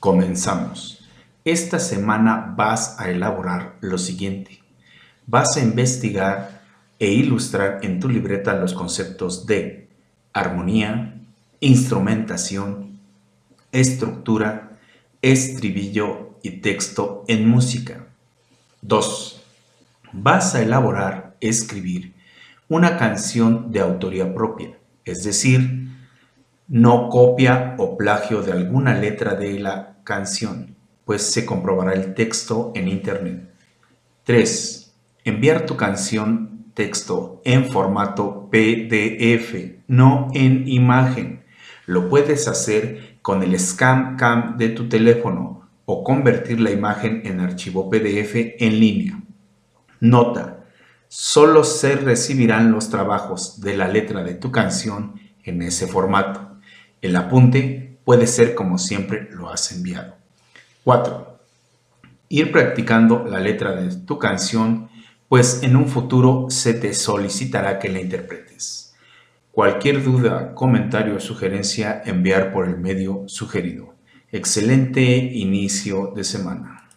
Comenzamos. Esta semana vas a elaborar lo siguiente. Vas a investigar e ilustrar en tu libreta los conceptos de armonía, instrumentación, estructura, estribillo y texto en música. 2. Vas a elaborar, escribir una canción de autoría propia, es decir, no copia o plagio de alguna letra de la canción, pues se comprobará el texto en Internet. 3. Enviar tu canción texto en formato PDF, no en imagen. Lo puedes hacer con el Scan Cam de tu teléfono o convertir la imagen en archivo PDF en línea. Nota, solo se recibirán los trabajos de la letra de tu canción en ese formato. El apunte puede ser como siempre lo has enviado. 4. Ir practicando la letra de tu canción, pues en un futuro se te solicitará que la interpretes. Cualquier duda, comentario o sugerencia, enviar por el medio sugerido. Excelente inicio de semana.